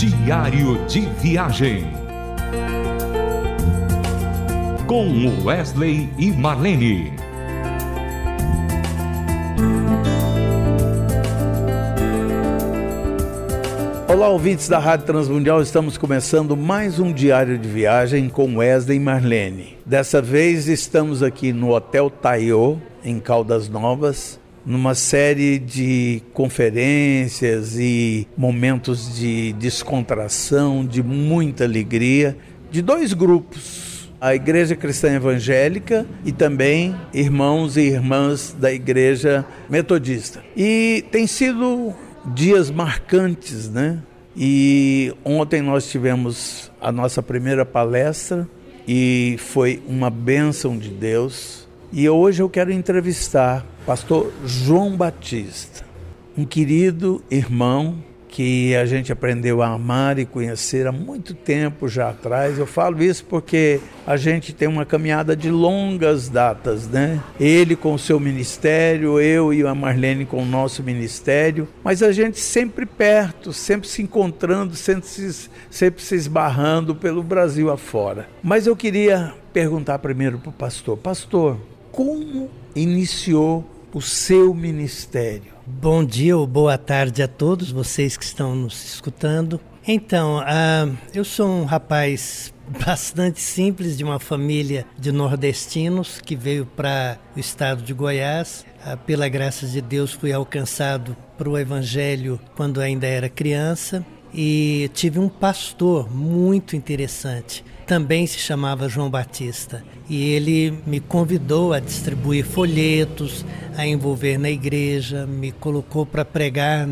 Diário de Viagem. Com Wesley e Marlene. Olá, ouvintes da Rádio Transmundial. Estamos começando mais um diário de viagem com Wesley e Marlene. Dessa vez estamos aqui no Hotel Taiô, em Caldas Novas, numa série de conferências e momentos de descontração, de muita alegria, de dois grupos. A Igreja Cristã Evangélica e também irmãos e irmãs da Igreja Metodista. E tem sido dias marcantes, né? E ontem nós tivemos a nossa primeira palestra e foi uma bênção de Deus. E hoje eu quero entrevistar pastor João Batista, um querido irmão que a gente aprendeu a amar e conhecer há muito tempo já atrás. Eu falo isso porque a gente tem uma caminhada de longas datas, né? Ele com o seu ministério, eu e a Marlene com o nosso ministério, mas a gente sempre perto, sempre se encontrando, sempre se, sempre se esbarrando pelo Brasil afora. Mas eu queria perguntar primeiro para o pastor: Pastor, como iniciou o seu ministério? Bom dia ou boa tarde a todos vocês que estão nos escutando. Então, uh, eu sou um rapaz bastante simples de uma família de nordestinos que veio para o estado de Goiás. Uh, pela graça de Deus, fui alcançado para o Evangelho quando ainda era criança e tive um pastor muito interessante também se chamava João Batista. E ele me convidou a distribuir folhetos, a envolver na igreja, me colocou para pregar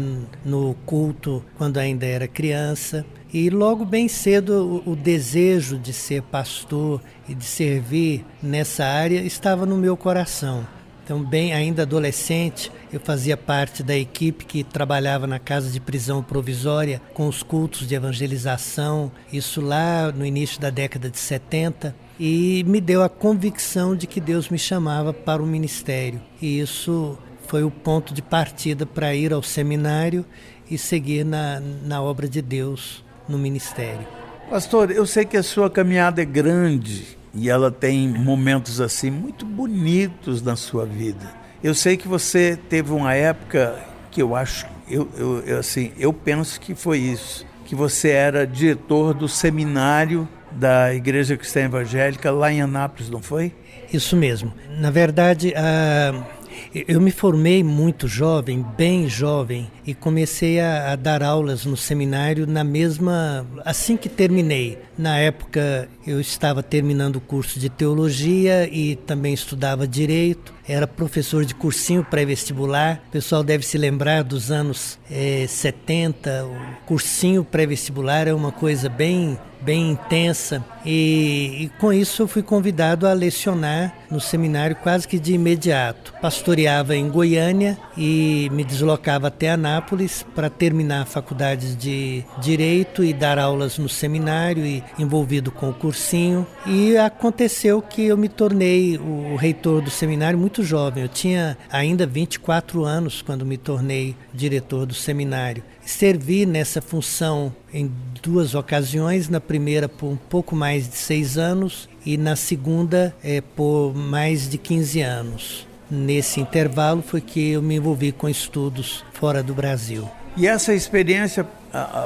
no culto quando ainda era criança. E logo bem cedo o, desejo de ser pastor e de servir nessa área estava no meu coração. Então, bem ainda adolescente, eu fazia parte da equipe que trabalhava na casa de prisão provisória com os cultos de evangelização, isso lá no início da década de 70, e me deu a convicção de que Deus me chamava para o ministério. E isso foi o ponto de partida para ir ao seminário e seguir na, na obra de Deus no ministério. Pastor, eu sei que a sua caminhada é grande e ela tem momentos assim muito bonitos na sua vida. Eu sei que você teve uma época que eu acho, eu, eu, eu, assim, eu penso que foi isso, que você era diretor do seminário da Igreja Cristã Evangélica lá em Anápolis, não foi? Isso mesmo. Na verdade, a eu me formei muito jovem, bem jovem, e comecei a, a, dar aulas no seminário na mesma. assim que terminei. Na época eu estava terminando o curso de teologia e também estudava direito. Era professor de cursinho pré-vestibular. O pessoal deve se lembrar dos anos é, 70. O cursinho pré-vestibular é uma coisa bem bem intensa e, e, com isso eu fui convidado a lecionar no seminário quase que de imediato. Pastoreava em Goiânia e me deslocava até Anápolis para terminar a faculdade de Direito e dar aulas no seminário e envolvido com o cursinho. E aconteceu que eu me tornei o reitor do seminário muito jovem. Eu tinha ainda 24 anos quando me tornei diretor do seminário. Servi nessa função em duas ocasiões, na primeira por um pouco mais de seis anos e na segunda é, por mais de 15 anos. Nesse intervalo foi que eu me envolvi com estudos fora do Brasil. E essa experiência,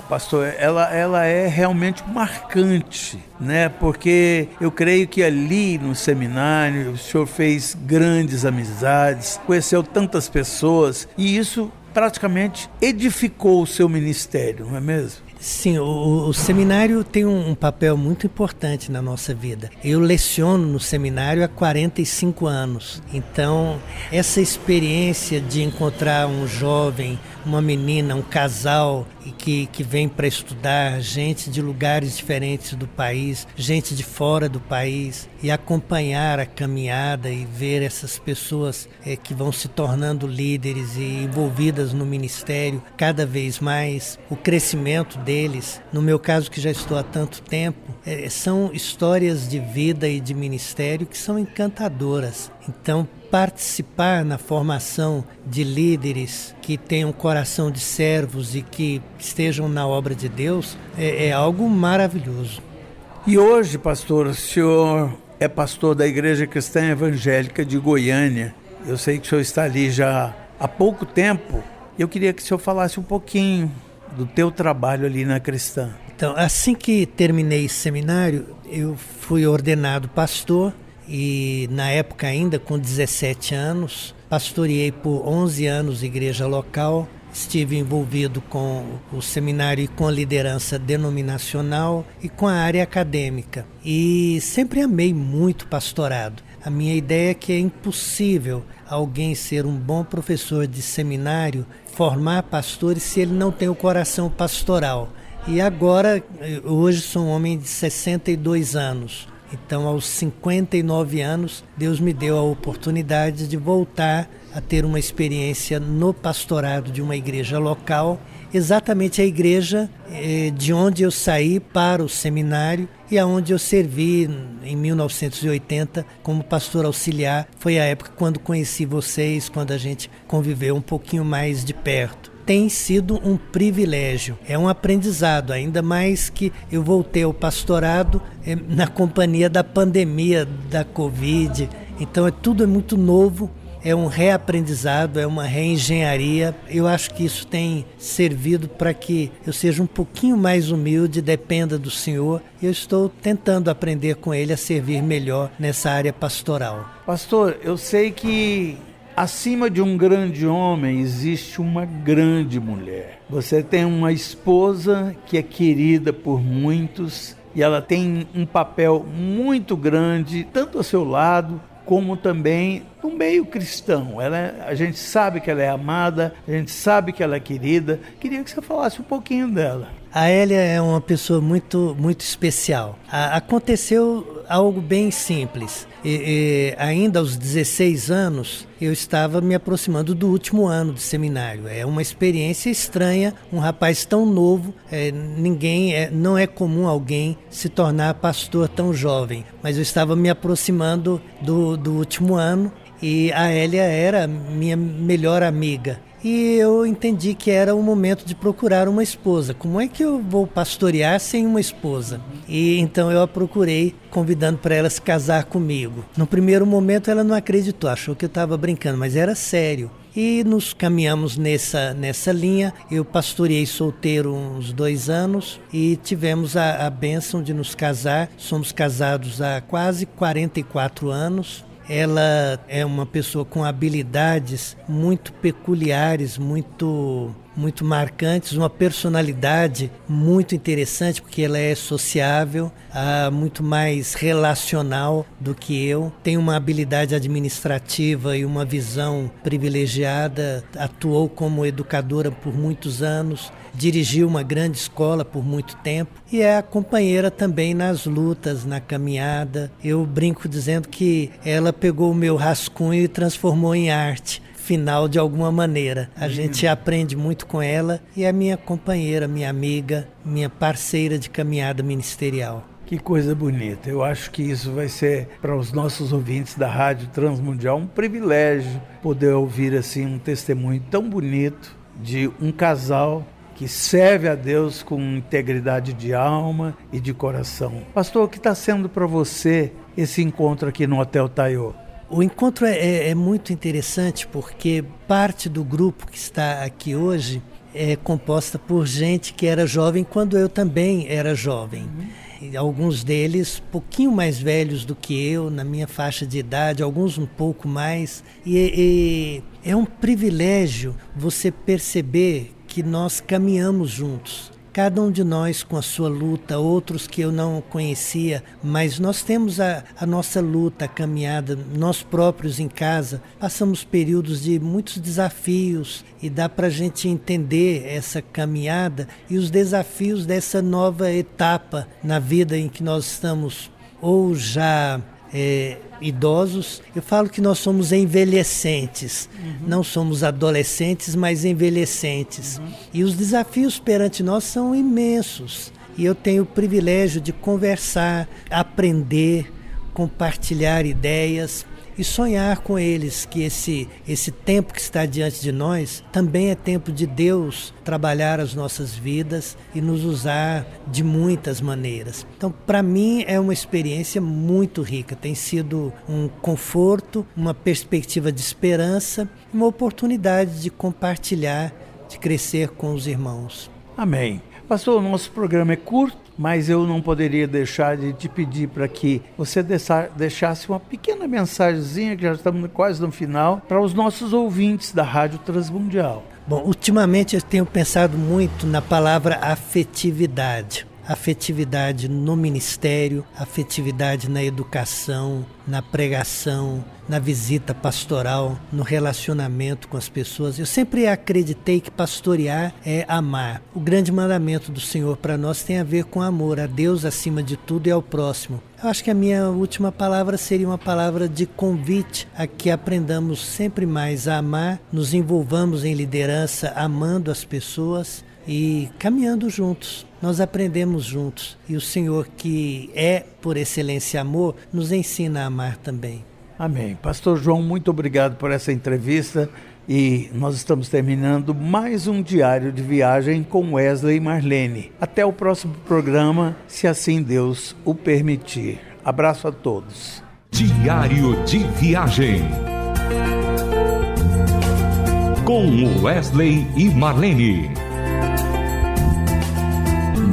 pastor, ela, ela é realmente marcante, né? Porque eu creio que ali no seminário o senhor fez grandes amizades, conheceu tantas pessoas e isso praticamente edificou o seu ministério, não é mesmo? Sim, o, o seminário tem um, um, papel muito importante na nossa vida. Eu leciono no seminário há 45 anos. Então, essa experiência de encontrar um jovem, uma menina, um casal que, que vem para estudar, gente de lugares diferentes do país, gente de fora do país, e acompanhar a caminhada e ver essas pessoas é, que vão se tornando líderes e envolvidas no ministério cada vez mais, o crescimento deles, no meu caso que já estou há tanto tempo, é, são histórias de vida e de ministério que são encantadoras. Então, participar na formação de líderes que tenham coração de servos e que estejam na obra de Deus é, é algo maravilhoso. E hoje, pastor, o senhor é pastor da Igreja Cristã Evangélica de Goiânia. Eu sei que o senhor está ali já há pouco tempo. Eu queria que o senhor falasse um pouquinho do teu trabalho ali na Cristã. Então, assim que terminei seminário, eu fui ordenado pastor e na época ainda com 17 anos, pastoreei por 11 anos igreja local, estive envolvido com o seminário e com a liderança denominacional e com a área acadêmica. E sempre amei muito pastorado. A minha ideia é que é impossível alguém ser um bom professor de seminário, formar pastores se ele não tem o coração pastoral. E agora, hoje sou um homem de 62 anos. Então, aos 59 anos, Deus me deu a oportunidade de voltar a ter uma experiência no pastorado de uma igreja local, exatamente a igreja eh, de onde eu saí para o seminário e aonde eu servi em 1980 como pastor auxiliar. Foi a época quando conheci vocês, quando a gente conviveu um pouquinho mais de perto tem sido um privilégio, é um aprendizado, ainda mais que eu voltei ao pastorado é, na companhia da pandemia da Covid. Então é tudo é muito novo, é um reaprendizado, é uma reengenharia. Eu acho que isso tem servido para que eu seja um pouquinho mais humilde, dependa do Senhor. Eu estou tentando aprender com Ele a servir melhor nessa área pastoral. Pastor, eu sei que Acima de um grande homem existe uma grande mulher. Você tem uma esposa que é querida por muitos e ela tem um papel muito grande, tanto ao seu lado como também no meio cristão. Ela, é, a gente sabe que ela é amada, a gente sabe que ela é querida. Queria que você falasse um pouquinho dela. A Elia é uma pessoa muito, muito especial. A, aconteceu algo bem simples. E, e, ainda aos 16 anos, eu estava me aproximando do último ano de seminário. É uma experiência estranha, um rapaz tão novo, é, ninguém, é, não é comum alguém se tornar pastor tão jovem. Mas eu estava me aproximando do, do último ano e a Elia era minha melhor amiga e eu entendi que era o momento de procurar uma esposa. Como é que eu vou pastorear sem uma esposa? E então eu a procurei, convidando para ela se casar comigo. No primeiro momento ela não acreditou, achou que eu estava brincando, mas era sério. E nos caminhamos nessa, nessa linha. Eu pastoreei solteiro uns dois anos e tivemos a, a bênção de nos casar. Somos casados há quase 44 anos. Ela é uma pessoa com habilidades muito peculiares, muito muito marcantes, uma personalidade muito interessante, porque ela é sociável, uh, muito mais relacional do que eu. Tem uma habilidade administrativa e uma visão privilegiada, atuou como educadora por muitos anos, dirigiu uma grande escola por muito tempo e é a companheira também nas lutas, na caminhada. Eu brinco dizendo que ela pegou o meu rascunho e transformou em arte final de alguma maneira. A uhum. gente aprende muito com ela e é minha companheira, minha amiga, minha parceira de caminhada ministerial. Que coisa bonita. Eu acho que isso vai ser para os nossos ouvintes da Rádio Transmundial um privilégio poder ouvir assim um testemunho tão bonito de um casal que serve a Deus com integridade de alma e de coração. Pastor, o que está sendo para você esse encontro aqui no Hotel Taiô? O encontro é, é, é, muito interessante porque parte do grupo que está aqui hoje é composta por gente que era jovem quando eu também era jovem. Uhum. Alguns deles pouquinho mais velhos do que eu, na minha faixa de idade, alguns um pouco mais. E, e é um privilégio você perceber que nós caminhamos juntos cada um de nós com a sua luta, outros que eu não conhecia, mas nós temos a, a nossa luta, a caminhada, nós próprios em casa, passamos períodos de muitos desafios e dá para a gente entender essa caminhada e os desafios dessa nova etapa na vida em que nós estamos. Ou já é, idosos, eu falo que nós somos envelhecentes. Uhum. Não somos adolescentes, mas envelhecentes. Uhum. E os desafios perante nós são imensos. E eu tenho o privilégio de conversar, aprender, compartilhar ideias. E sonhar com eles que esse, esse tempo que está diante de nós também é tempo de Deus trabalhar as nossas vidas e nos usar de muitas maneiras. Então, para mim, é uma experiência muito rica, tem sido um conforto, uma perspectiva de esperança, uma oportunidade de compartilhar, de crescer com os irmãos. Amém. Pastor, o nosso programa é curto, mas eu não poderia deixar de te pedir para que você deixasse uma pequena mensagenzinha, que já estamos quase no final, para os nossos ouvintes da Rádio Transmundial. Bom, ultimamente eu tenho pensado muito na palavra afetividade afetividade no ministério, afetividade na educação, na pregação, na visita pastoral, no relacionamento com as pessoas. Eu sempre acreditei que pastorear é amar. O grande mandamento do Senhor para nós tem a ver com amor a Deus acima de tudo e ao próximo. Eu acho que a minha última palavra seria uma palavra de convite a que aprendamos sempre mais a amar, nos envolvamos em liderança amando as pessoas e caminhando juntos. Nós aprendemos juntos e o Senhor, que é por excelência amor, nos ensina a amar também. Amém. Pastor João, muito obrigado por essa entrevista e nós estamos terminando mais um diário de viagem com Wesley e Marlene. Até o próximo programa, se assim Deus o permitir. Abraço a todos. Diário de viagem com Wesley e Marlene